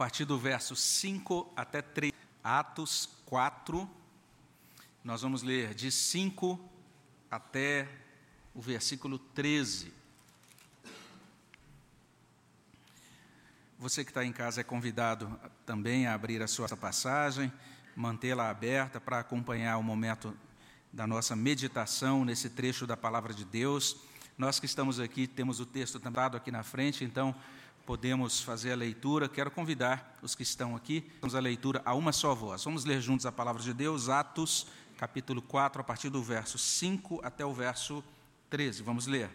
partir do verso 5 até 3. Atos 4. Nós vamos ler de 5 até o versículo 13. Você que está em casa é convidado também a abrir a sua passagem, mantê-la aberta para acompanhar o momento da nossa meditação nesse trecho da palavra de Deus. Nós que estamos aqui temos o texto dado aqui na frente, então podemos fazer a leitura. Quero convidar os que estão aqui, vamos a leitura a uma só voz. Vamos ler juntos a palavra de Deus, Atos, capítulo 4, a partir do verso 5 até o verso 13. Vamos ler.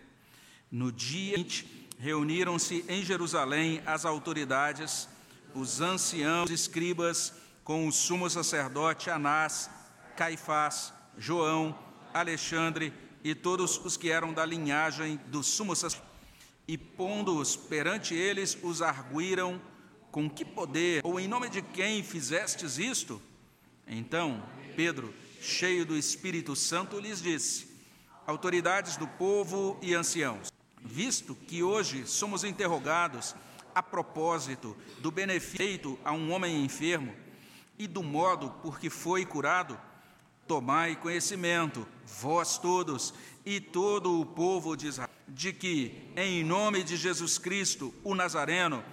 No dia seguinte, reuniram-se em Jerusalém as autoridades, os anciãos, os escribas, com o sumo sacerdote Anás, Caifás, João, Alexandre e todos os que eram da linhagem do sumo sacerdote, e pondo-os perante eles, os arguíram: Com que poder ou em nome de quem fizestes isto? Então Pedro, cheio do Espírito Santo, lhes disse: Autoridades do povo e anciãos, visto que hoje somos interrogados a propósito do benefício a um homem enfermo e do modo por que foi curado, Tomai conhecimento, vós todos e todo o povo de Israel, de que, em nome de Jesus Cristo, o Nazareno,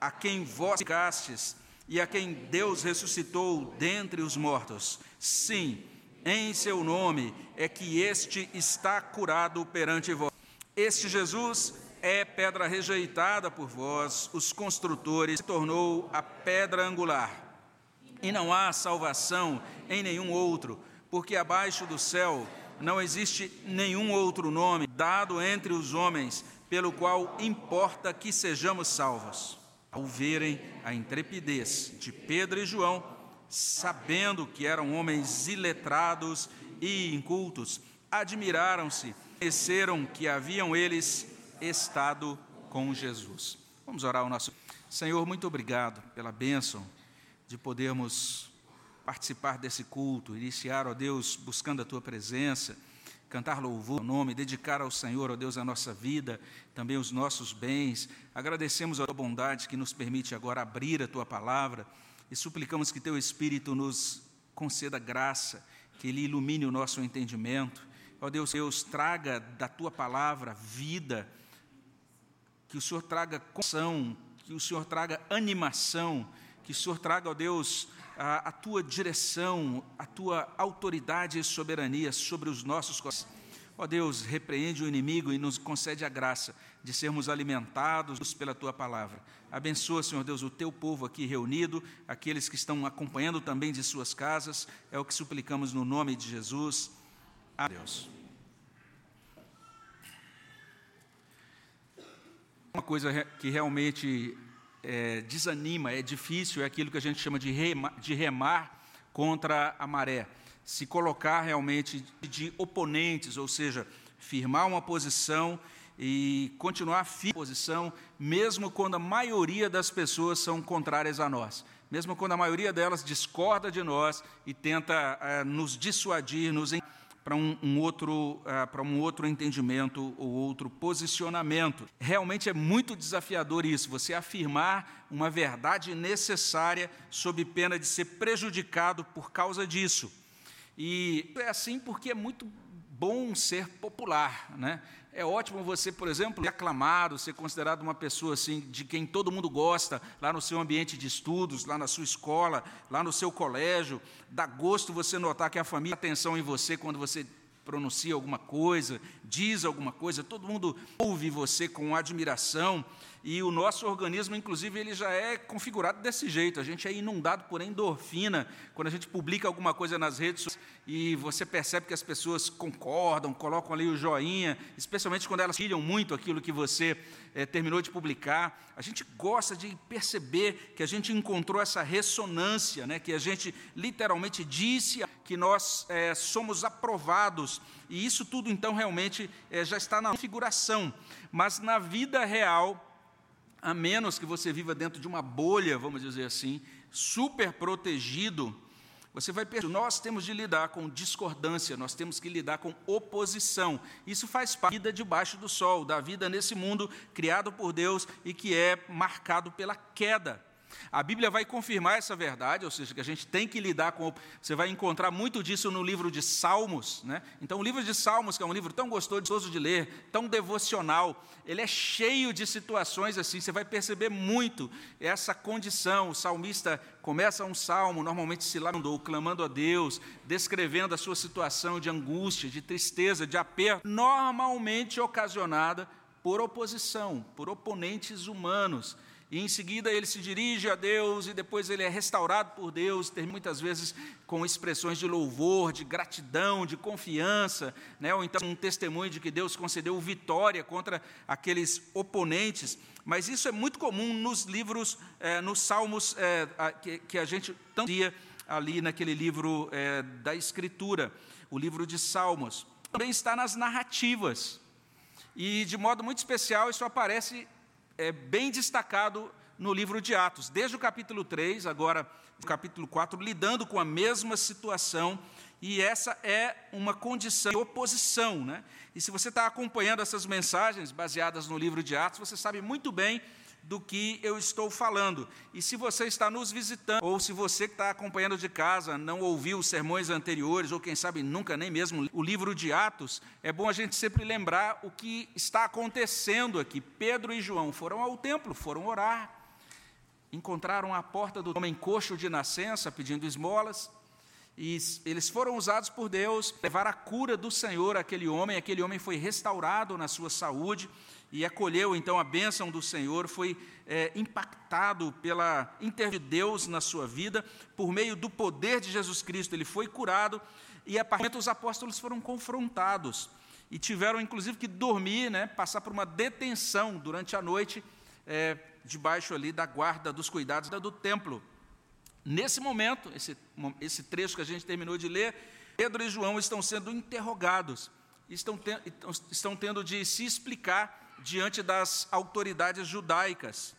a quem vós ficastes e a quem Deus ressuscitou dentre os mortos, sim, em seu nome é que este está curado perante vós. Este Jesus é pedra rejeitada por vós, os construtores, se tornou a pedra angular. E não há salvação em nenhum outro porque abaixo do céu não existe nenhum outro nome dado entre os homens pelo qual importa que sejamos salvos. Ao verem a intrepidez de Pedro e João, sabendo que eram homens iletrados e incultos, admiraram-se, conheceram que haviam eles estado com Jesus. Vamos orar ao nosso Senhor, muito obrigado pela bênção de podermos participar desse culto, iniciar, ó Deus, buscando a tua presença, cantar louvor ao nome, dedicar ao Senhor, ó Deus, a nossa vida, também os nossos bens. Agradecemos a tua bondade que nos permite agora abrir a tua palavra e suplicamos que teu Espírito nos conceda graça, que ele ilumine o nosso entendimento. Ó Deus, Deus, traga da tua palavra vida, que o Senhor traga conção, que o Senhor traga animação, que o Senhor traga, ó Deus, a, a tua direção, a tua autoridade e soberania sobre os nossos corações. Ó Deus, repreende o inimigo e nos concede a graça de sermos alimentados pela tua palavra. Abençoa, Senhor Deus, o teu povo aqui reunido, aqueles que estão acompanhando também de suas casas. É o que suplicamos no nome de Jesus. Deus. Uma coisa que realmente é, desanima, é difícil, é aquilo que a gente chama de remar, de remar contra a maré. Se colocar realmente de oponentes, ou seja, firmar uma posição e continuar firme posição, mesmo quando a maioria das pessoas são contrárias a nós, mesmo quando a maioria delas discorda de nós e tenta é, nos dissuadir, nos para um, um, outro, uh, para um outro entendimento ou outro posicionamento. Realmente é muito desafiador isso, você afirmar uma verdade necessária sob pena de ser prejudicado por causa disso. E é assim porque é muito bom ser popular, né? É ótimo você, por exemplo, ser aclamado, ser considerado uma pessoa assim de quem todo mundo gosta, lá no seu ambiente de estudos, lá na sua escola, lá no seu colégio. Dá gosto você notar que a família tem atenção em você quando você pronuncia alguma coisa, diz alguma coisa, todo mundo ouve você com admiração. E o nosso organismo, inclusive, ele já é configurado desse jeito. A gente é inundado por endorfina quando a gente publica alguma coisa nas redes e você percebe que as pessoas concordam, colocam ali o joinha, especialmente quando elas filham muito aquilo que você é, terminou de publicar. A gente gosta de perceber que a gente encontrou essa ressonância, né, que a gente literalmente disse que nós é, somos aprovados. E isso tudo, então, realmente é, já está na configuração. Mas na vida real, a menos que você viva dentro de uma bolha, vamos dizer assim, super protegido, você vai perceber, nós temos de lidar com discordância, nós temos que lidar com oposição. Isso faz parte da vida debaixo do sol, da vida nesse mundo criado por Deus e que é marcado pela queda. A Bíblia vai confirmar essa verdade, ou seja, que a gente tem que lidar com. Você vai encontrar muito disso no livro de Salmos. Né? Então, o livro de Salmos, que é um livro tão gostoso de ler, tão devocional, ele é cheio de situações assim. Você vai perceber muito essa condição. O salmista começa um salmo, normalmente se lamentando, clamando a Deus, descrevendo a sua situação de angústia, de tristeza, de aperto, normalmente ocasionada por oposição, por oponentes humanos e em seguida ele se dirige a Deus e depois ele é restaurado por Deus, tem muitas vezes com expressões de louvor, de gratidão, de confiança, né? ou então um testemunho de que Deus concedeu vitória contra aqueles oponentes. Mas isso é muito comum nos livros, é, nos salmos é, que, que, a gente tanto dia ali naquele livro é, da Escritura, o livro de Salmos. Também está nas narrativas. E de modo muito especial isso aparece é bem destacado no livro de Atos, desde o capítulo 3, agora o capítulo 4, lidando com a mesma situação, e essa é uma condição de oposição. Né? E se você está acompanhando essas mensagens baseadas no livro de Atos, você sabe muito bem do que eu estou falando. E se você está nos visitando, ou se você que está acompanhando de casa não ouviu os sermões anteriores, ou quem sabe nunca nem mesmo o livro de Atos, é bom a gente sempre lembrar o que está acontecendo aqui. Pedro e João foram ao templo, foram orar, encontraram a porta do homem coxo de nascença pedindo esmolas. E eles foram usados por Deus, levar a cura do Senhor àquele homem, aquele homem foi restaurado na sua saúde, e acolheu então a bênção do Senhor, foi é, impactado pela inter de Deus na sua vida, por meio do poder de Jesus Cristo, ele foi curado, e a partir os apóstolos foram confrontados, e tiveram inclusive que dormir, né, passar por uma detenção durante a noite, é, debaixo ali da guarda dos cuidados do templo. Nesse momento, esse, esse trecho que a gente terminou de ler, Pedro e João estão sendo interrogados, estão, te, estão tendo de se explicar diante das autoridades judaicas.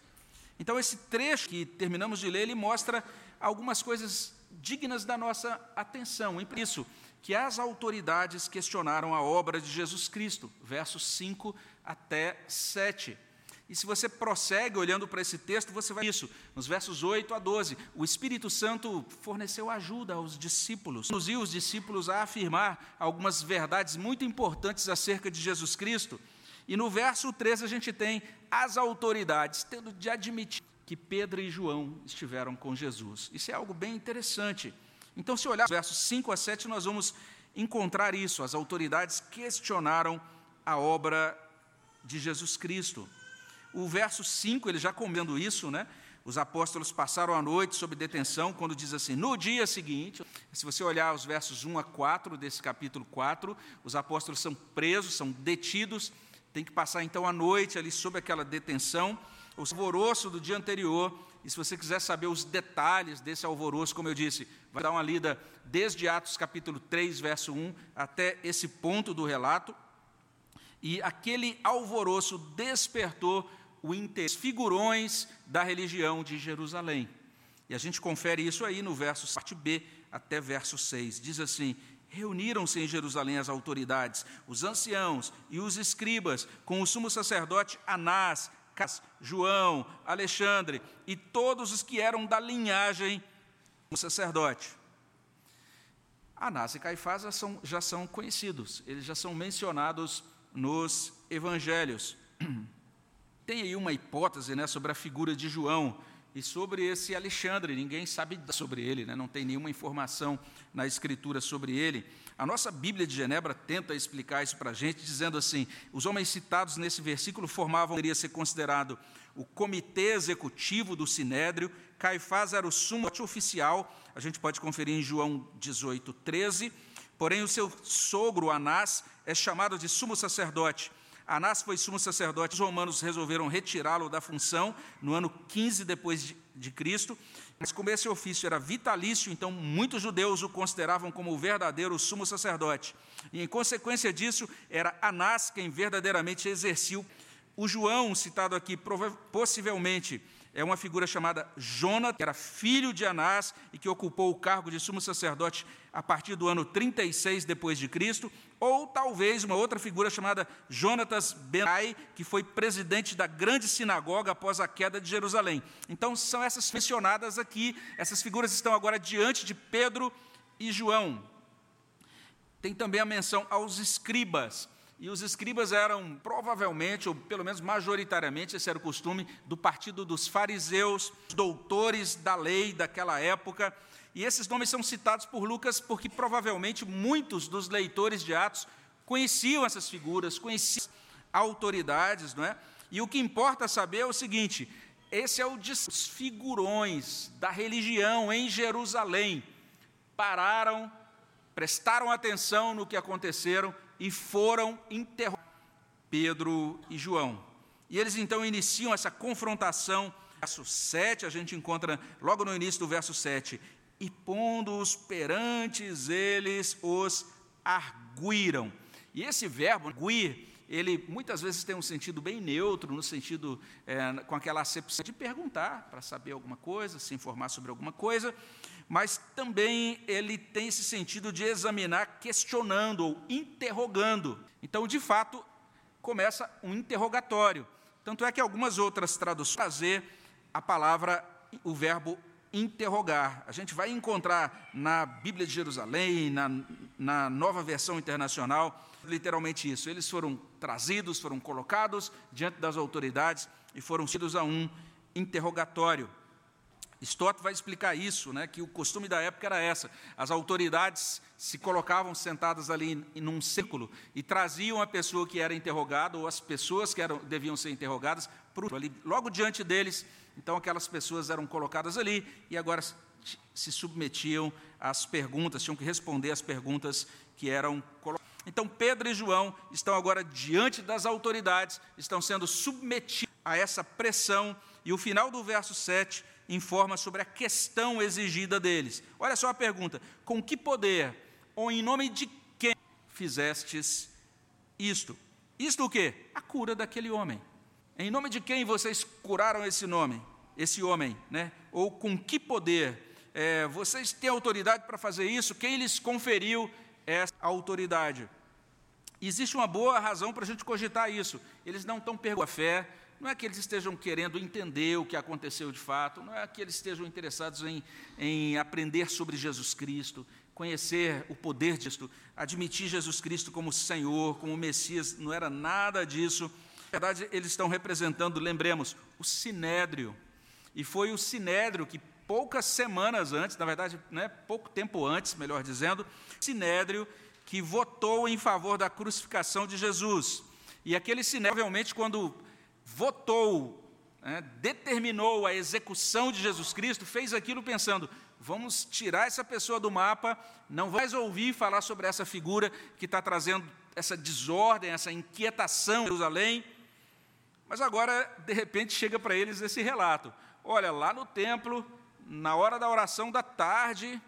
Então, esse trecho que terminamos de ler, ele mostra algumas coisas dignas da nossa atenção. Por isso, que as autoridades questionaram a obra de Jesus Cristo, versos 5 até 7. E se você prossegue olhando para esse texto, você vai isso, nos versos 8 a 12. O Espírito Santo forneceu ajuda aos discípulos, conduziu os discípulos a afirmar algumas verdades muito importantes acerca de Jesus Cristo. E no verso 13 a gente tem as autoridades tendo de admitir que Pedro e João estiveram com Jesus. Isso é algo bem interessante. Então, se olhar os versos 5 a 7, nós vamos encontrar isso. As autoridades questionaram a obra de Jesus Cristo. O verso 5, ele já comendo isso, né? Os apóstolos passaram a noite sob detenção, quando diz assim: no dia seguinte, se você olhar os versos 1 a 4 desse capítulo 4, os apóstolos são presos, são detidos, tem que passar então a noite ali sob aquela detenção, o alvoroço do dia anterior. E se você quiser saber os detalhes desse alvoroço, como eu disse, vai dar uma lida desde Atos capítulo 3, verso 1, até esse ponto do relato. E aquele alvoroço despertou o interesse, figurões da religião de Jerusalém. E a gente confere isso aí no verso parte B até verso 6. Diz assim: Reuniram-se em Jerusalém as autoridades, os anciãos e os escribas, com o sumo sacerdote Anás, Cas, João, Alexandre e todos os que eram da linhagem do sacerdote. Anás e Caifás já são, já são conhecidos, eles já são mencionados nos evangelhos. Tem aí uma hipótese né, sobre a figura de João e sobre esse Alexandre, ninguém sabe sobre ele, né? não tem nenhuma informação na Escritura sobre ele. A nossa Bíblia de Genebra tenta explicar isso para a gente, dizendo assim: os homens citados nesse versículo formavam, poderia ser considerado o comitê executivo do Sinédrio, Caifás era o sumo oficial, a gente pode conferir em João 18, 13, porém o seu sogro Anás é chamado de sumo sacerdote. Anás foi sumo sacerdote, os romanos resolveram retirá-lo da função no ano 15 depois de, Cristo, mas como esse ofício era vitalício, então muitos judeus o consideravam como o verdadeiro sumo sacerdote. E em consequência disso, era Anás quem verdadeiramente exercia o João, citado aqui, possivelmente é uma figura chamada Jonas, que era filho de Anás e que ocupou o cargo de sumo sacerdote a partir do ano 36 depois de Cristo, ou talvez uma outra figura chamada Jonatas Benai, que foi presidente da grande sinagoga após a queda de Jerusalém. Então são essas mencionadas aqui, essas figuras estão agora diante de Pedro e João. Tem também a menção aos escribas. E os escribas eram provavelmente, ou pelo menos majoritariamente, esse era o costume, do partido dos fariseus, doutores da lei daquela época. E esses nomes são citados por Lucas porque provavelmente muitos dos leitores de Atos conheciam essas figuras, conheciam autoridades, não é? E o que importa saber é o seguinte: esse é o dos figurões da religião em Jerusalém. Pararam, prestaram atenção no que aconteceram e foram interrogar Pedro e João. E eles então iniciam essa confrontação. Verso 7, a gente encontra logo no início do verso 7. E pondo-os perantes, eles os arguíram. E esse verbo, arguir, ele muitas vezes tem um sentido bem neutro, no sentido é, com aquela acepção de perguntar para saber alguma coisa, se informar sobre alguma coisa, mas também ele tem esse sentido de examinar questionando ou interrogando. Então, de fato, começa um interrogatório. Tanto é que algumas outras traduções trazer a palavra, o verbo interrogar. A gente vai encontrar na Bíblia de Jerusalém, na, na nova versão internacional, literalmente isso. Eles foram trazidos, foram colocados diante das autoridades e foram tidos a um interrogatório. Stott vai explicar isso, né, que o costume da época era essa. As autoridades se colocavam sentadas ali em, um círculo e traziam a pessoa que era interrogada ou as pessoas que eram, deviam ser interrogadas para ali, logo diante deles. Então aquelas pessoas eram colocadas ali e agora se submetiam às perguntas, tinham que responder às perguntas que eram colocadas. Então Pedro e João estão agora diante das autoridades, estão sendo submetidos a essa pressão e o final do verso 7 informa sobre a questão exigida deles. Olha só a pergunta: com que poder ou em nome de quem fizestes isto? Isto o quê? A cura daquele homem. Em nome de quem vocês curaram esse nome, esse homem, né? Ou com que poder? É, vocês têm autoridade para fazer isso? Quem lhes conferiu essa autoridade? Existe uma boa razão para a gente cogitar isso. Eles não estão perguntando a fé, não é que eles estejam querendo entender o que aconteceu de fato, não é que eles estejam interessados em, em aprender sobre Jesus Cristo, conhecer o poder disto, admitir Jesus Cristo como Senhor, como Messias, não era nada disso. Na verdade, eles estão representando, lembremos, o Sinédrio. E foi o Sinédrio que poucas semanas antes, na verdade, né, pouco tempo antes, melhor dizendo, o Sinédrio que votou em favor da crucificação de Jesus. E aquele Sinédrio, provavelmente, quando votou, né, determinou a execução de Jesus Cristo, fez aquilo pensando: vamos tirar essa pessoa do mapa, não mais ouvir falar sobre essa figura que está trazendo essa desordem, essa inquietação em Jerusalém. Mas agora, de repente, chega para eles esse relato: olha, lá no templo, na hora da oração da tarde,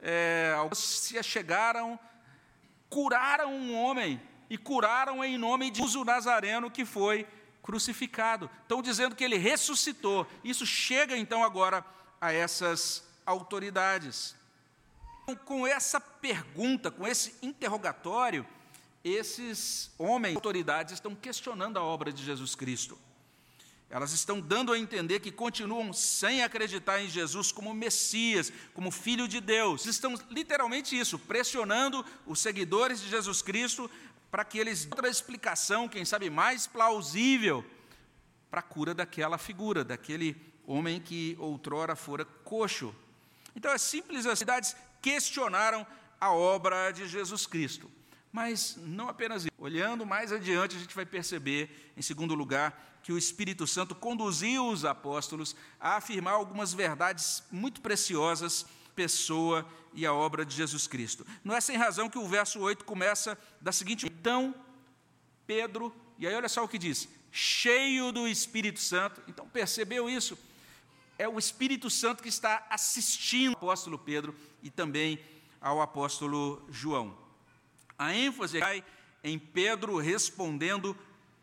é, alguns se chegaram, curaram um homem, e curaram em nome de Jesus Nazareno, que foi crucificado. Estão dizendo que ele ressuscitou. Isso chega então agora a essas autoridades. Então, com essa pergunta, com esse interrogatório, esses homens, autoridades, estão questionando a obra de Jesus Cristo. Elas estão dando a entender que continuam sem acreditar em Jesus como Messias, como Filho de Deus. Estão literalmente isso, pressionando os seguidores de Jesus Cristo para que eles outra explicação, quem sabe mais plausível, para a cura daquela figura, daquele homem que outrora fora coxo. Então é simples, as cidades questionaram a obra de Jesus Cristo. Mas não apenas isso. Olhando mais adiante, a gente vai perceber, em segundo lugar, que o Espírito Santo conduziu os apóstolos a afirmar algumas verdades muito preciosas pessoa e a obra de Jesus Cristo. Não é sem razão que o verso 8 começa da seguinte: Então, Pedro, e aí olha só o que diz: cheio do Espírito Santo. Então, percebeu isso? É o Espírito Santo que está assistindo ao apóstolo Pedro e também ao apóstolo João. A ênfase cai em Pedro respondendo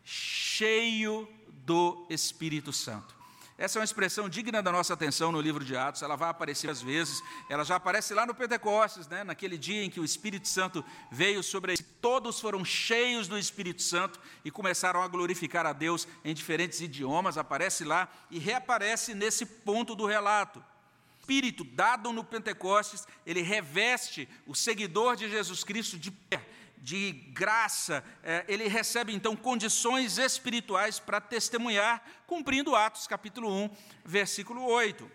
cheio do Espírito Santo. Essa é uma expressão digna da nossa atenção no livro de Atos, ela vai aparecer às vezes, ela já aparece lá no Pentecostes, né? naquele dia em que o Espírito Santo veio sobre eles. Todos foram cheios do Espírito Santo e começaram a glorificar a Deus em diferentes idiomas, aparece lá e reaparece nesse ponto do relato. Espírito dado no Pentecostes, ele reveste o seguidor de Jesus Cristo de pé de graça, é, ele recebe então condições espirituais para testemunhar, cumprindo Atos capítulo 1, versículo 8.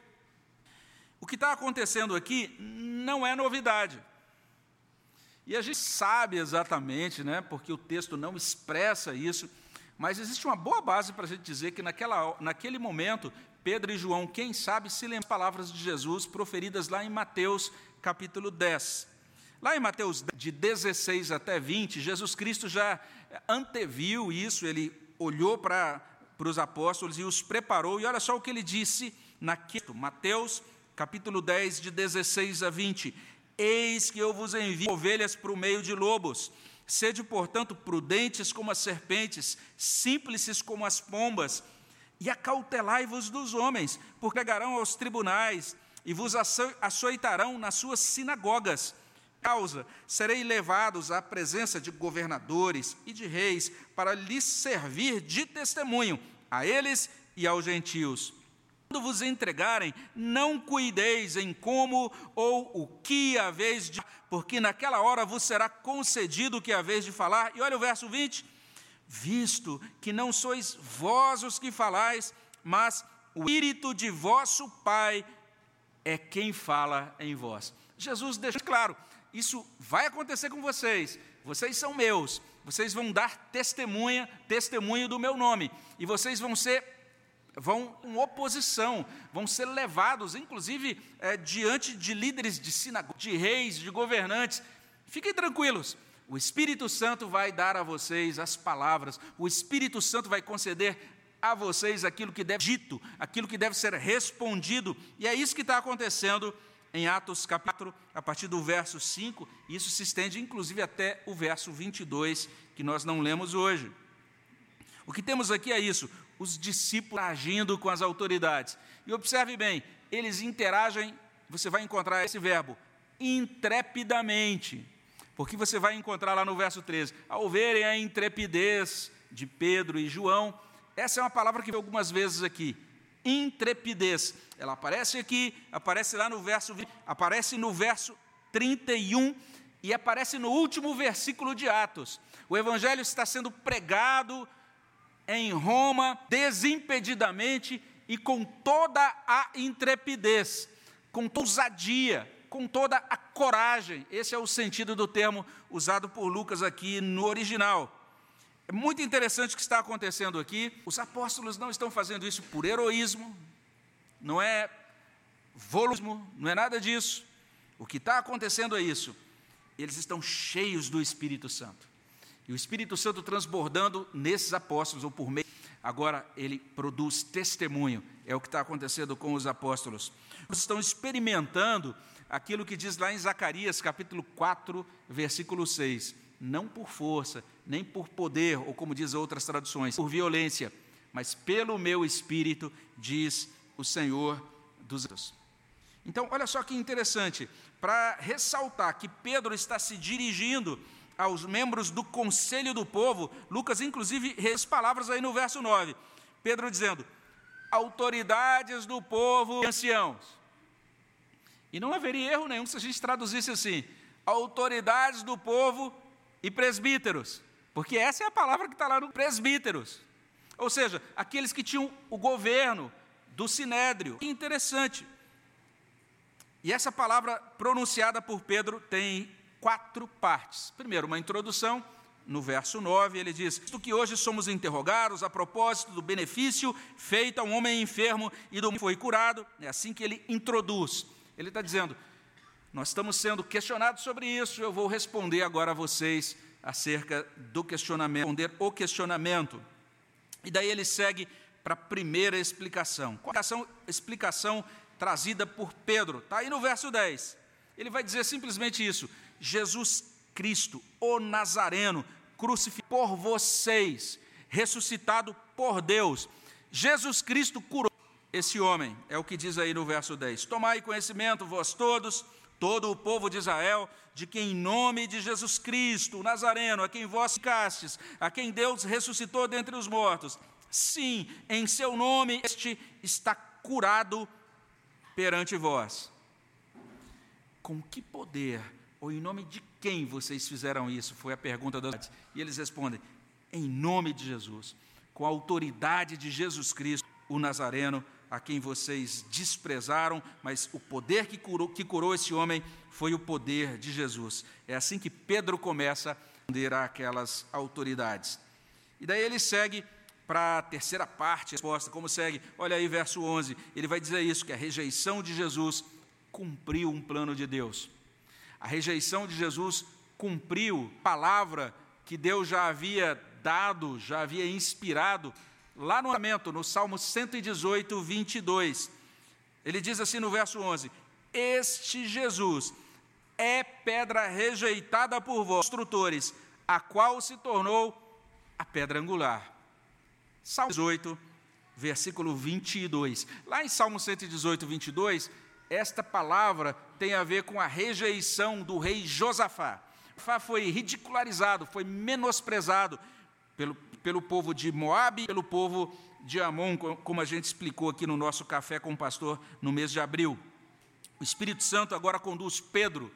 O que está acontecendo aqui não é novidade. E a gente sabe exatamente, né, porque o texto não expressa isso, mas existe uma boa base para a gente dizer que naquela, naquele momento, Pedro e João, quem sabe, se lembram palavras de Jesus proferidas lá em Mateus capítulo 10. Lá em Mateus de 16 até 20, Jesus Cristo já anteviu isso, ele olhou para, para os apóstolos e os preparou, e olha só o que ele disse naquele Mateus capítulo 10, de 16 a 20. Eis que eu vos envio ovelhas para o meio de lobos. Sede, portanto, prudentes como as serpentes, simples como as pombas, e acautelai-vos dos homens, porque pegarão aos tribunais e vos açoitarão nas suas sinagogas causa, serei levados à presença de governadores e de reis para lhes servir de testemunho a eles e aos gentios. Quando vos entregarem, não cuideis em como ou o que haveis de, porque naquela hora vos será concedido o que haveis de falar. E olha o verso 20: visto que não sois vós os que falais, mas o Espírito de vosso Pai é quem fala em vós. Jesus deixa claro: isso vai acontecer com vocês. Vocês são meus. Vocês vão dar testemunha, testemunho do meu nome. E vocês vão ser vão em oposição, vão ser levados, inclusive, é, diante de líderes de sinagoga, de reis, de governantes. Fiquem tranquilos, o Espírito Santo vai dar a vocês as palavras, o Espírito Santo vai conceder a vocês aquilo que deve dito, aquilo que deve ser respondido, e é isso que está acontecendo em Atos capítulo, a partir do verso 5, e isso se estende inclusive até o verso 22, que nós não lemos hoje. O que temos aqui é isso: os discípulos agindo com as autoridades. E observe bem, eles interagem, você vai encontrar esse verbo, intrepidamente. Porque você vai encontrar lá no verso 13, ao verem a intrepidez de Pedro e João, essa é uma palavra que algumas vezes aqui, intrepidez. Ela aparece aqui, aparece lá no verso, aparece no verso 31 e aparece no último versículo de Atos. O evangelho está sendo pregado em Roma desimpedidamente e com toda a intrepidez, com ousadia, com toda a coragem. Esse é o sentido do termo usado por Lucas aqui no original. É muito interessante o que está acontecendo aqui. Os apóstolos não estão fazendo isso por heroísmo, não é volumismo, não é nada disso. O que está acontecendo é isso. Eles estão cheios do Espírito Santo. E o Espírito Santo transbordando nesses apóstolos, ou por meio. Agora, ele produz testemunho. É o que está acontecendo com os apóstolos. Eles estão experimentando aquilo que diz lá em Zacarias, capítulo 4, versículo 6 não por força, nem por poder, ou como diz outras traduções, por violência, mas pelo meu espírito, diz o Senhor dos Deus. Então, olha só que interessante, para ressaltar que Pedro está se dirigindo aos membros do conselho do povo, Lucas, inclusive, as palavras aí no verso 9. Pedro dizendo: autoridades do povo e anciãos. E não haveria erro nenhum se a gente traduzisse assim: autoridades do povo e presbíteros, porque essa é a palavra que está lá no presbíteros. Ou seja, aqueles que tinham o governo do sinédrio. Que interessante. E essa palavra pronunciada por Pedro tem quatro partes. Primeiro, uma introdução. No verso 9, ele diz: Isto que hoje somos interrogados a propósito do benefício feito a um homem enfermo e do que foi curado. É assim que ele introduz. Ele está dizendo: nós estamos sendo questionados sobre isso, eu vou responder agora a vocês acerca do questionamento, responder o questionamento. E daí ele segue para a primeira explicação. Explicação, explicação trazida por Pedro, está aí no verso 10. Ele vai dizer simplesmente isso: Jesus Cristo, o Nazareno, crucificado por vocês, ressuscitado por Deus. Jesus Cristo curou esse homem, é o que diz aí no verso 10: Tomai conhecimento, vós todos, todo o povo de Israel, de que em nome de Jesus Cristo, o Nazareno, a quem vós castes, a quem Deus ressuscitou dentre os mortos, sim, em seu nome este está curado perante vós. Com que poder ou em nome de quem vocês fizeram isso? Foi a pergunta dos E eles respondem: em nome de Jesus, com a autoridade de Jesus Cristo, o Nazareno, a quem vocês desprezaram, mas o poder que curou, que curou esse homem foi o poder de Jesus. É assim que Pedro começa a responder àquelas autoridades. E daí ele segue para a terceira parte, resposta, como segue? Olha aí, verso 11, ele vai dizer isso, que a rejeição de Jesus cumpriu um plano de Deus. A rejeição de Jesus cumpriu palavra que Deus já havia dado, já havia inspirado lá no Lamento, no Salmo 118, 22. Ele diz assim no verso 11: Este Jesus é pedra rejeitada por vós, construtores, a qual se tornou a pedra angular. Salmo 18, versículo 22. Lá em Salmo 118, 22, esta palavra tem a ver com a rejeição do rei Josafá. Josafá foi ridicularizado, foi menosprezado pelo, pelo povo de Moabe, pelo povo de Amon, como a gente explicou aqui no nosso café com o pastor no mês de abril. O Espírito Santo agora conduz Pedro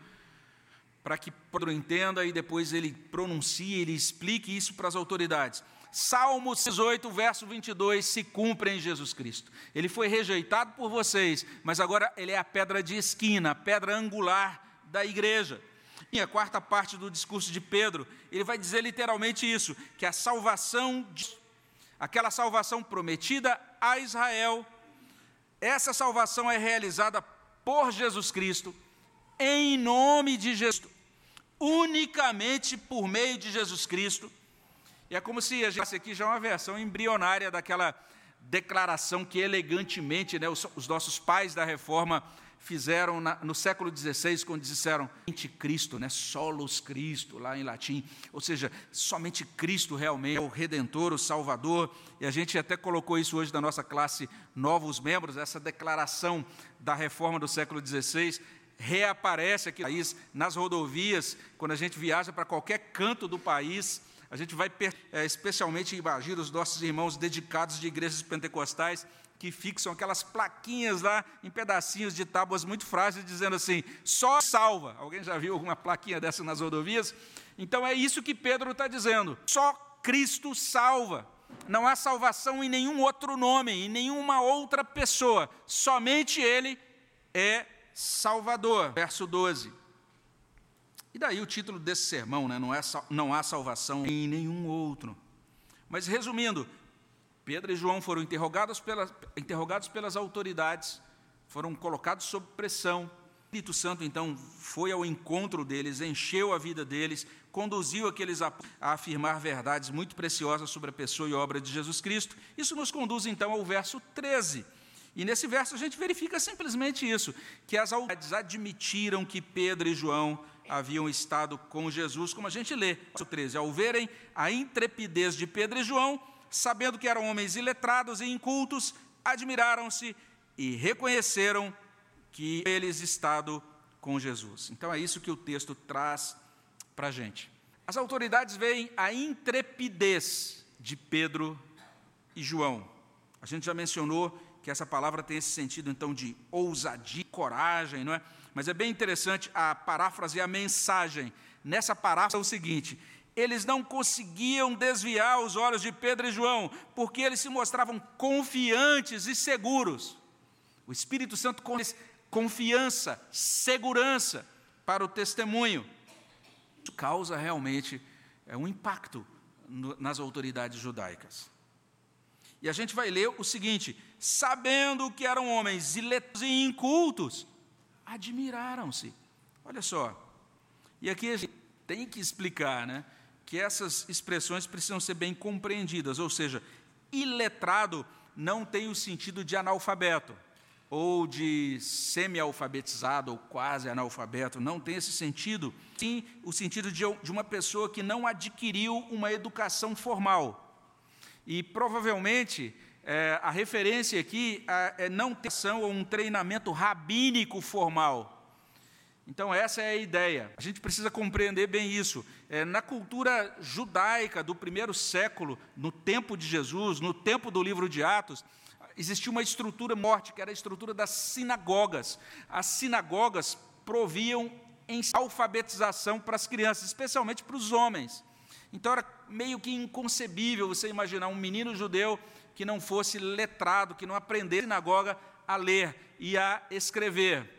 para que Pedro entenda e depois ele pronuncie, ele explique isso para as autoridades. Salmo 18, verso 22, se cumpre em Jesus Cristo. Ele foi rejeitado por vocês, mas agora ele é a pedra de esquina, a pedra angular da igreja. E a quarta parte do discurso de Pedro, ele vai dizer literalmente isso: que a salvação, aquela salvação prometida a Israel, essa salvação é realizada por Jesus Cristo, em nome de Jesus, unicamente por meio de Jesus Cristo. E é como se a gente aqui já é uma versão embrionária daquela declaração que elegantemente né, os, os, nossos pais da reforma fizeram na, no século XVI, quando disseram Cristo, né, solos Cristo, lá em latim, ou seja, somente Cristo realmente é o Redentor, o Salvador, e a gente até colocou isso hoje na nossa classe Novos Membros, essa declaração da reforma do século XVI, reaparece aqui no país, nas rodovias, quando a gente viaja para qualquer canto do país, a gente vai, é, especialmente, imagina os nossos irmãos dedicados de igrejas pentecostais, que fixam aquelas plaquinhas lá em pedacinhos de tábuas muito frágeis, dizendo assim: só salva. Alguém já viu alguma plaquinha dessa nas rodovias? Então é isso que Pedro está dizendo: só Cristo salva. Não há salvação em nenhum outro nome, em nenhuma outra pessoa, somente Ele é Salvador. Verso 12. E daí o título desse sermão, né? não, é, não há salvação em nenhum outro. Mas resumindo, Pedro e João foram interrogados pelas, interrogados pelas autoridades, foram colocados sob pressão. O Espírito Santo então foi ao encontro deles, encheu a vida deles, conduziu aqueles a, a afirmar verdades muito preciosas sobre a pessoa e obra de Jesus Cristo. Isso nos conduz então ao verso 13. E nesse verso a gente verifica simplesmente isso: que as autoridades admitiram que Pedro e João haviam estado com Jesus, como a gente lê, verso 13, ao verem a intrepidez de Pedro e João, sabendo que eram homens iletrados e incultos, admiraram-se e reconheceram que eles estado com Jesus. Então é isso que o texto traz para a gente. As autoridades veem a intrepidez de Pedro e João. A gente já mencionou que essa palavra tem esse sentido então de ousadia, coragem, não é? Mas é bem interessante a paráfrase, a mensagem. Nessa paráfrase é o seguinte: eles não conseguiam desviar os olhos de Pedro e João, porque eles se mostravam confiantes e seguros. O Espírito Santo com confiança, segurança para o testemunho. Isso causa realmente é, um impacto nas autoridades judaicas. E a gente vai ler o seguinte: sabendo que eram homens iletos e incultos, admiraram-se. Olha só. E aqui a gente tem que explicar, né, que essas expressões precisam ser bem compreendidas, ou seja, iletrado não tem o sentido de analfabeto ou de semi-alfabetizado ou quase analfabeto, não tem esse sentido, sim o sentido de, uma pessoa que não adquiriu uma educação formal. E provavelmente é, a referência aqui é não ter ação ou um treinamento rabínico formal. Então, essa é a ideia. A gente precisa compreender bem isso. É, na cultura judaica do primeiro século, no tempo de Jesus, no tempo do livro de Atos, existia uma estrutura morte, que era a estrutura das sinagogas. As sinagogas proviam em alfabetização para as crianças, especialmente para os homens. Então era meio que inconcebível você imaginar um menino judeu que não fosse letrado, que não aprendesse na sinagoga a ler e a escrever.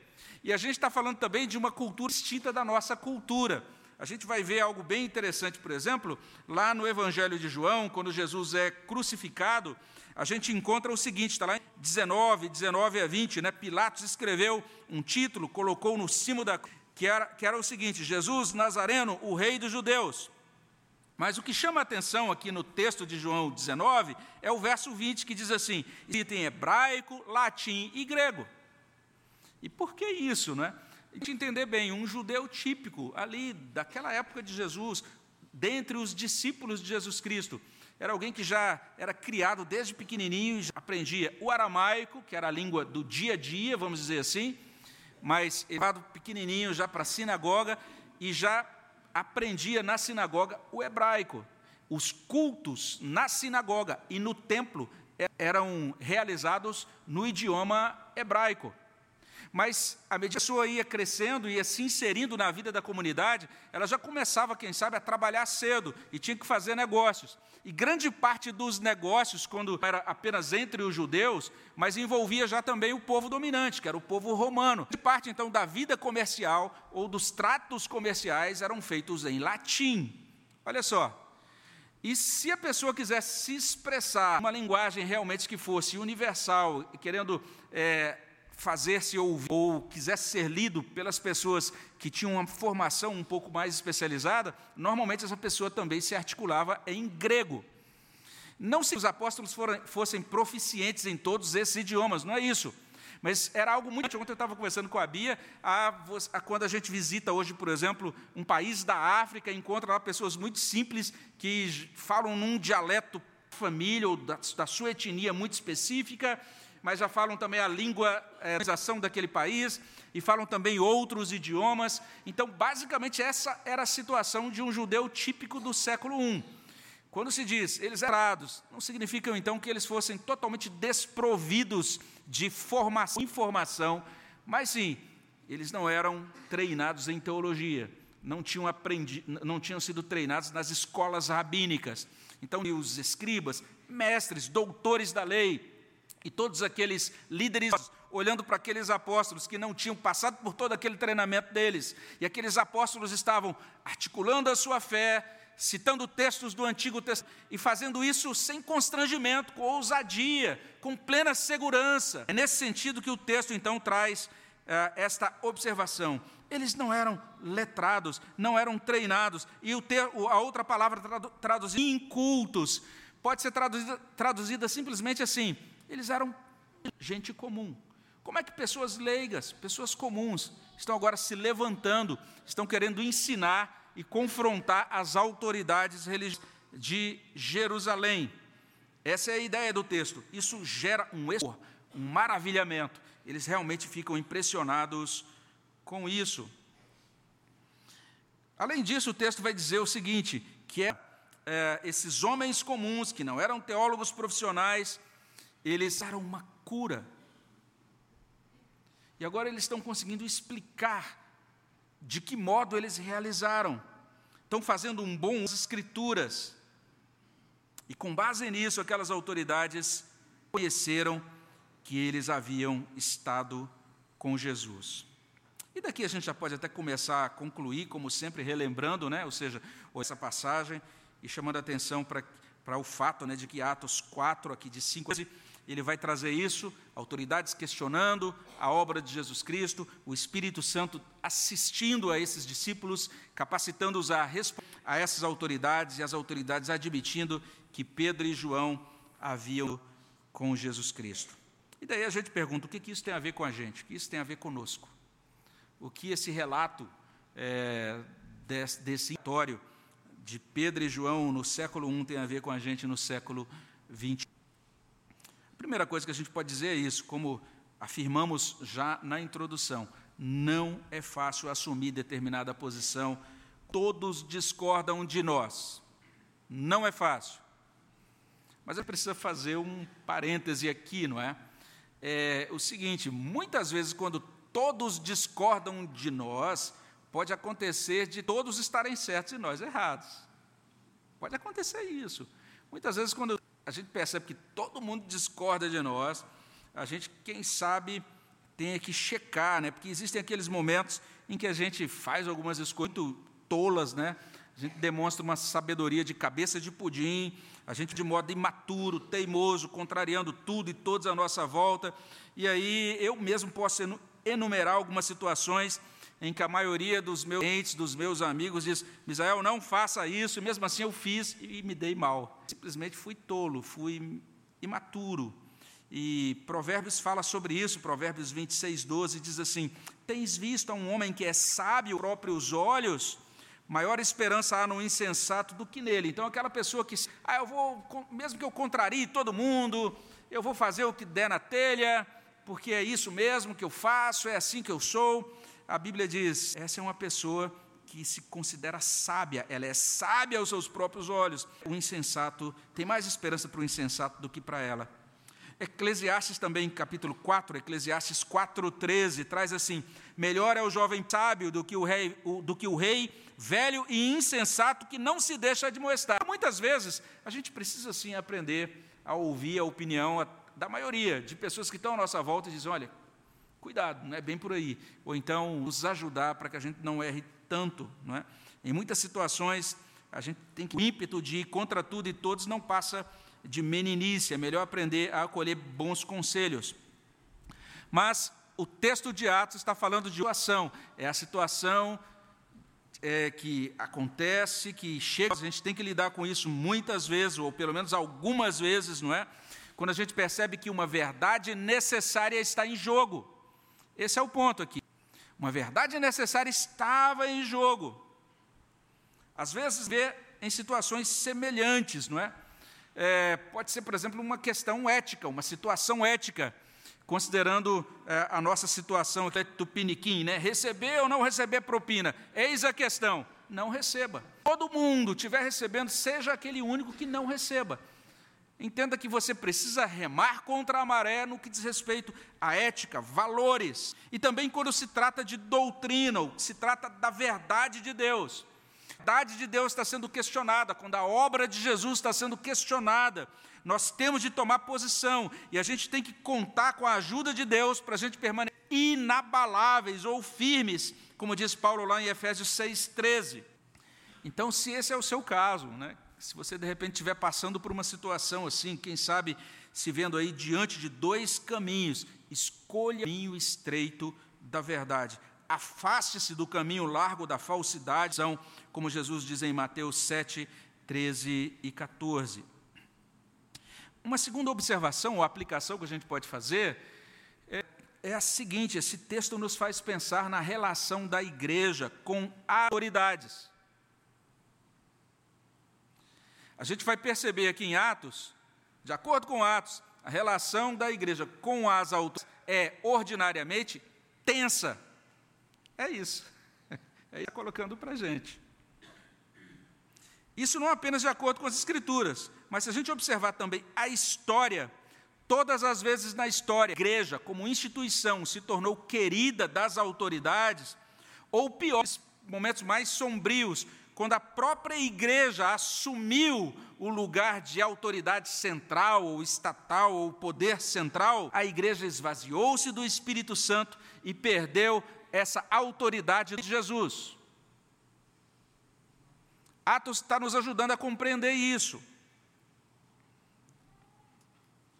E a gente está falando também de uma cultura distinta da nossa cultura. A gente vai ver algo bem interessante, por exemplo, lá no Evangelho de João, quando Jesus é crucificado, a gente encontra o seguinte, está lá em 19, 19 a 20, né? Pilatos escreveu um título, colocou no cimo da que era, que era o seguinte: Jesus Nazareno, o rei dos judeus. Mas o que chama a atenção aqui no texto de João 19 é o verso 20, que diz assim: escrito em hebraico, latim e grego. E por que isso, não é? A gente entender bem, um judeu típico ali daquela época de Jesus, dentre os discípulos de Jesus Cristo, era alguém que já era criado desde pequenininho, já aprendia o aramaico, que era a língua do dia a dia, vamos dizer assim, mas levado pequenininho já para a sinagoga e já aprendia na sinagoga o hebraico. Os cultos na sinagoga e no templo eram realizados no idioma hebraico. Mas à medida que a pessoa ia crescendo, ia se inserindo na vida da comunidade, ela já começava, quem sabe, a trabalhar cedo e tinha que fazer negócios. E grande parte dos negócios, quando era apenas entre os judeus, mas envolvia já também o povo dominante, que era o povo romano. Grande parte, então, da vida comercial ou dos tratos comerciais eram feitos em latim. Olha só. E se a pessoa quisesse se expressar uma linguagem realmente que fosse universal, querendo é, fazer-se ouvir ou quisesse ser lido pelas pessoas que tinham uma formação um pouco mais especializada, normalmente essa pessoa também se articulava em grego. Não se os apóstolos foram, fossem proficientes em todos esses idiomas, não é isso. Mas era algo muito. Ontem eu estava conversando com a Bia, a, a, quando a gente visita hoje, por exemplo, um país da África, encontra lá pessoas muito simples que falam num dialeto família ou da, da sua etnia muito específica, mas já falam também a língua, a organização daquele país, e falam também outros idiomas. Então, basicamente, essa era a situação de um judeu típico do século I. Quando se diz eles eram não significa então que eles fossem totalmente desprovidos de formação, informação, mas sim, eles não eram treinados em teologia, não tinham, aprendido, não tinham sido treinados nas escolas rabínicas. Então, os escribas, mestres, doutores da lei, e todos aqueles líderes olhando para aqueles apóstolos que não tinham passado por todo aquele treinamento deles, e aqueles apóstolos estavam articulando a sua fé, citando textos do Antigo Testamento e fazendo isso sem constrangimento, com ousadia, com plena segurança. É nesse sentido que o texto então traz eh, esta observação. Eles não eram letrados, não eram treinados, e o ter, a outra palavra traduzida, incultos, pode ser traduzida, traduzida simplesmente assim: eles eram gente comum. Como é que pessoas leigas, pessoas comuns, estão agora se levantando, estão querendo ensinar e confrontar as autoridades religiosas de Jerusalém? Essa é a ideia do texto. Isso gera um um maravilhamento. Eles realmente ficam impressionados com isso. Além disso, o texto vai dizer o seguinte: que é, é, esses homens comuns, que não eram teólogos profissionais, eles eram uma cura. E agora eles estão conseguindo explicar de que modo eles realizaram. Estão fazendo um bom uso escrituras. E com base nisso, aquelas autoridades conheceram que eles haviam estado com Jesus. E daqui a gente já pode até começar a concluir, como sempre, relembrando, né? ou seja, essa passagem e chamando a atenção para, para o fato né, de que Atos 4, aqui de 5 ele vai trazer isso, autoridades questionando a obra de Jesus Cristo, o Espírito Santo assistindo a esses discípulos, capacitando-os a responder a essas autoridades e as autoridades admitindo que Pedro e João haviam com Jesus Cristo. E daí a gente pergunta: o que, isso tem a ver com a gente? O que isso tem a ver conosco? O que esse relato é, desse, desse de Pedro e João no século I tem a ver com a gente no século XX? primeira coisa que a gente pode dizer é isso, como afirmamos já na introdução: não é fácil assumir determinada posição, todos discordam de nós. Não é fácil. Mas eu preciso fazer um parêntese aqui, não é? É o seguinte: muitas vezes, quando todos discordam de nós, pode acontecer de todos estarem certos e nós errados. Pode acontecer isso. Muitas vezes, quando a gente percebe que todo mundo discorda de nós, a gente, quem sabe, tem que checar, né? porque existem aqueles momentos em que a gente faz algumas escolhas muito tolas, né? a gente demonstra uma sabedoria de cabeça de pudim, a gente de modo imaturo, teimoso, contrariando tudo e todos à nossa volta. E aí eu mesmo posso enumerar algumas situações em que a maioria dos meus clientes, dos meus amigos, diz: Misael, não faça isso, e mesmo assim eu fiz e me dei mal. Simplesmente fui tolo, fui imaturo. E Provérbios fala sobre isso, Provérbios 26, 12 diz assim: Tens visto a um homem que é sábio próprios olhos? maior esperança há no insensato do que nele. Então, aquela pessoa que, ah, eu vou, mesmo que eu contrarie todo mundo, eu vou fazer o que der na telha, porque é isso mesmo que eu faço, é assim que eu sou. A Bíblia diz: essa é uma pessoa que se considera sábia, ela é sábia aos seus próprios olhos. O insensato tem mais esperança para o insensato do que para ela. Eclesiastes também, capítulo 4, Eclesiastes 4,13, traz assim: melhor é o jovem sábio do que o rei, do que o rei velho e insensato que não se deixa admoestar. Muitas vezes a gente precisa sim aprender a ouvir a opinião da maioria de pessoas que estão à nossa volta e dizem: olha, cuidado, não é bem por aí. Ou então nos ajudar para que a gente não erre tanto. Não é? Em muitas situações, a gente tem que o ímpeto de ir contra tudo e todos não passa de meninice, é melhor aprender a acolher bons conselhos. Mas o texto de Atos está falando de situação, é a situação é, que acontece, que chega, a gente tem que lidar com isso muitas vezes, ou pelo menos algumas vezes, não é? Quando a gente percebe que uma verdade necessária está em jogo. Esse é o ponto aqui. Uma verdade necessária estava em jogo. Às vezes vê em situações semelhantes, não é? é, pode ser, por exemplo, uma questão ética, uma situação ética, considerando é, a nossa situação aqui do piniquim, né? receber ou não receber propina, eis a questão, não receba. Todo mundo estiver recebendo, seja aquele único que não receba. Entenda que você precisa remar contra a maré no que diz respeito à ética, valores, e também quando se trata de doutrina, ou se trata da verdade de Deus. Verdade de Deus está sendo questionada, quando a obra de Jesus está sendo questionada, nós temos de tomar posição. E a gente tem que contar com a ajuda de Deus para a gente permanecer inabaláveis ou firmes, como diz Paulo lá em Efésios 6,13. Então, se esse é o seu caso, né, se você de repente estiver passando por uma situação assim, quem sabe se vendo aí diante de dois caminhos, escolha o caminho estreito da verdade. Afaste-se do caminho largo da falsidade, são, como Jesus diz em Mateus 7, 13 e 14. Uma segunda observação ou aplicação que a gente pode fazer é, é a seguinte: esse texto nos faz pensar na relação da igreja com autoridades. A gente vai perceber aqui em Atos, de acordo com Atos, a relação da igreja com as autoridades é ordinariamente tensa. É isso. É isso colocando para a gente. Isso não apenas de acordo com as Escrituras, mas se a gente observar também a história, todas as vezes na história, a igreja, como instituição, se tornou querida das autoridades, ou piores, momentos mais sombrios, quando a própria igreja assumiu o lugar de autoridade central, ou estatal, ou poder central, a igreja esvaziou-se do Espírito Santo e perdeu essa autoridade de Jesus. Atos está nos ajudando a compreender isso.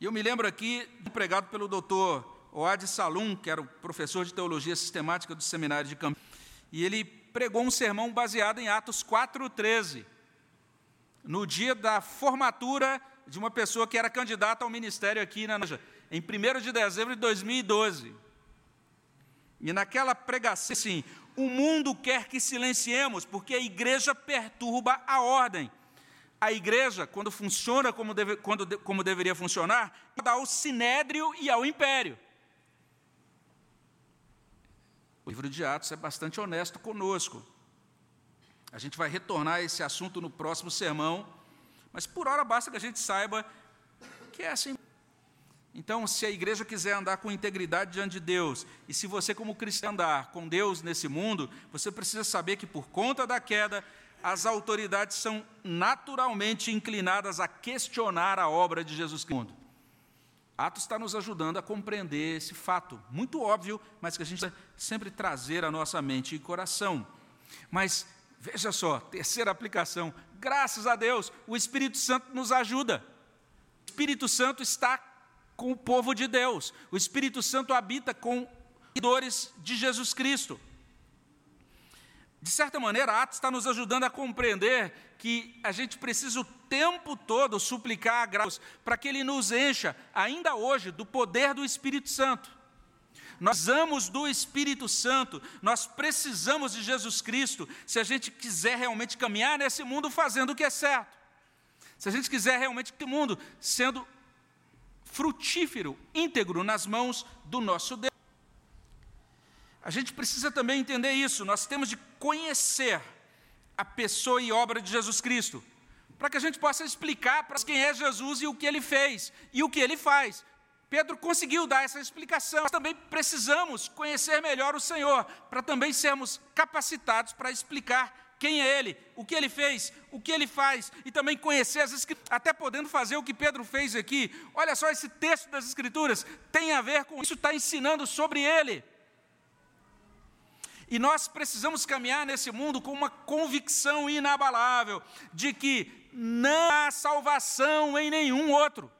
E eu me lembro aqui do pregado pelo doutor Oad Salum, que era o professor de teologia sistemática do seminário de Campinas, e ele pregou um sermão baseado em Atos 4,13, no dia da formatura de uma pessoa que era candidata ao ministério aqui na em 1 de dezembro de 2012. E naquela pregação, assim, o mundo quer que silenciemos, porque a igreja perturba a ordem. A igreja, quando funciona como, deve, quando, como deveria funcionar, dá ao sinédrio e ao império. O livro de Atos é bastante honesto conosco. A gente vai retornar a esse assunto no próximo sermão, mas por hora basta que a gente saiba que é assim. Então, se a igreja quiser andar com integridade diante de Deus, e se você, como cristão, andar com Deus nesse mundo, você precisa saber que por conta da queda, as autoridades são naturalmente inclinadas a questionar a obra de Jesus Cristo. Atos está nos ajudando a compreender esse fato, muito óbvio, mas que a gente sempre trazer à nossa mente e coração. Mas veja só, terceira aplicação, graças a Deus, o Espírito Santo nos ajuda. O Espírito Santo está com o povo de Deus. O Espírito Santo habita com seguidores de Jesus Cristo. De certa maneira, Atos está nos ajudando a compreender que a gente precisa o tempo todo suplicar a graça para que Ele nos encha, ainda hoje, do poder do Espírito Santo. Nós precisamos do Espírito Santo, nós precisamos de Jesus Cristo, se a gente quiser realmente caminhar nesse mundo fazendo o que é certo. Se a gente quiser realmente que o mundo sendo frutífero, íntegro nas mãos do nosso Deus. A gente precisa também entender isso, nós temos de conhecer a pessoa e obra de Jesus Cristo, para que a gente possa explicar para quem é Jesus e o que ele fez e o que ele faz. Pedro conseguiu dar essa explicação. Nós também precisamos conhecer melhor o Senhor, para também sermos capacitados para explicar quem é Ele, o que Ele fez, o que Ele faz, e também conhecer as Escrituras, até podendo fazer o que Pedro fez aqui. Olha só, esse texto das Escrituras tem a ver com isso, está ensinando sobre Ele. E nós precisamos caminhar nesse mundo com uma convicção inabalável de que não há salvação em nenhum outro.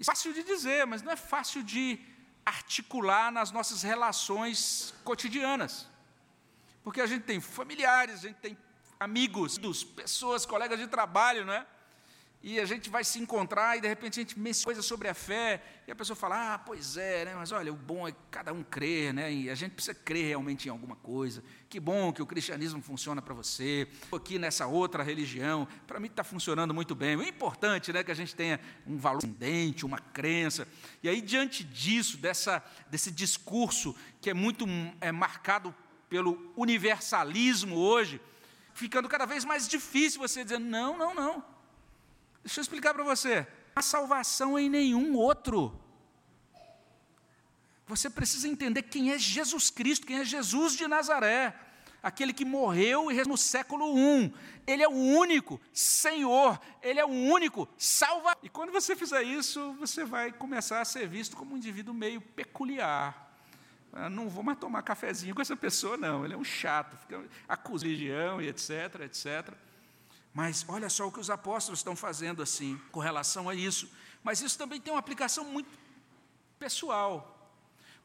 É fácil de dizer, mas não é fácil de articular nas nossas relações cotidianas. Porque a gente tem familiares, a gente tem amigos, pessoas, colegas de trabalho, não é? E a gente vai se encontrar e de repente a gente menciona coisas sobre a fé, e a pessoa fala: Ah, pois é, né? mas olha, o bom é cada um crer, né? e a gente precisa crer realmente em alguma coisa. Que bom que o cristianismo funciona para você. Aqui nessa outra religião, para mim está funcionando muito bem. É importante né, que a gente tenha um valor ascendente, uma crença. E aí, diante disso, dessa, desse discurso que é muito é, marcado pelo universalismo hoje, ficando cada vez mais difícil você dizer: não, não, não. Deixa eu explicar para você. Não há salvação em nenhum outro. Você precisa entender quem é Jesus Cristo, quem é Jesus de Nazaré, aquele que morreu no século I. Ele é o único Senhor, Ele é o único Salvador. E quando você fizer isso, você vai começar a ser visto como um indivíduo meio peculiar. Ah, não vou mais tomar cafezinho com essa pessoa, não. Ele é um chato, fica, acusa religião e etc, etc. Mas olha só o que os apóstolos estão fazendo assim, com relação a isso. Mas isso também tem uma aplicação muito pessoal.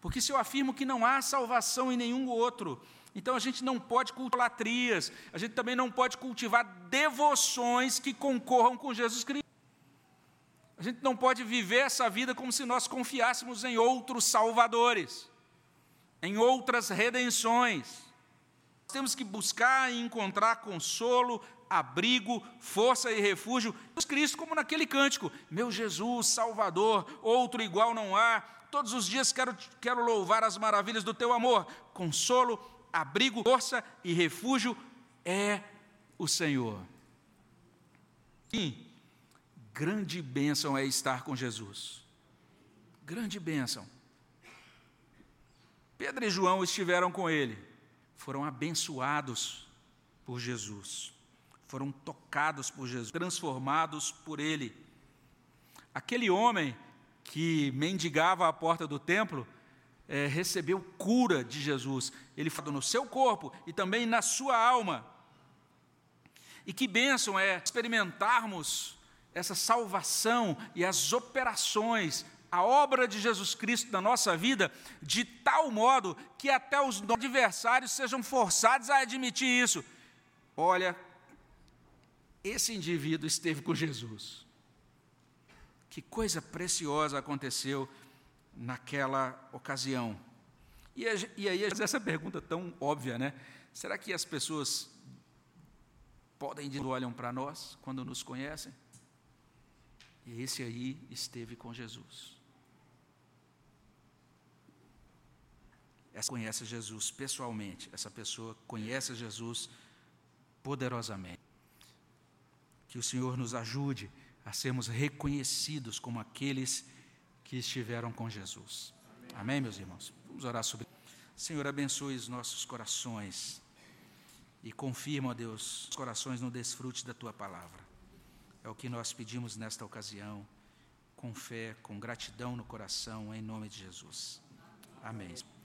Porque se eu afirmo que não há salvação em nenhum outro, então a gente não pode cultivar latrias, a gente também não pode cultivar devoções que concorram com Jesus Cristo. A gente não pode viver essa vida como se nós confiássemos em outros salvadores em outras redenções. Nós temos que buscar e encontrar consolo, abrigo, força e refúgio em Cristo, como naquele cântico: Meu Jesus, Salvador, outro igual não há. Todos os dias quero, quero louvar as maravilhas do teu amor. Consolo, abrigo, força e refúgio é o Senhor. Sim, grande bênção é estar com Jesus. Grande bênção. Pedro e João estiveram com ele, foram abençoados por Jesus, foram tocados por Jesus, transformados por ele. Aquele homem que mendigava à porta do templo, é, recebeu cura de Jesus. Ele falou no seu corpo e também na sua alma. E que bênção é experimentarmos essa salvação e as operações a obra de Jesus Cristo na nossa vida de tal modo que até os adversários sejam forçados a admitir isso. Olha, esse indivíduo esteve com Jesus. Que coisa preciosa aconteceu naquela ocasião. E, e aí, essa pergunta tão óbvia, né? Será que as pessoas podem dizer, olham para nós quando nos conhecem. E esse aí esteve com Jesus. Essa conhece Jesus pessoalmente, essa pessoa conhece Jesus poderosamente. Que o Senhor nos ajude a sermos reconhecidos como aqueles que estiveram com Jesus. Amém, Amém meus irmãos? Vamos orar sobre. Senhor, abençoe os nossos corações e confirma, ó Deus, os corações no desfrute da tua palavra. É o que nós pedimos nesta ocasião, com fé, com gratidão no coração, em nome de Jesus. Amém.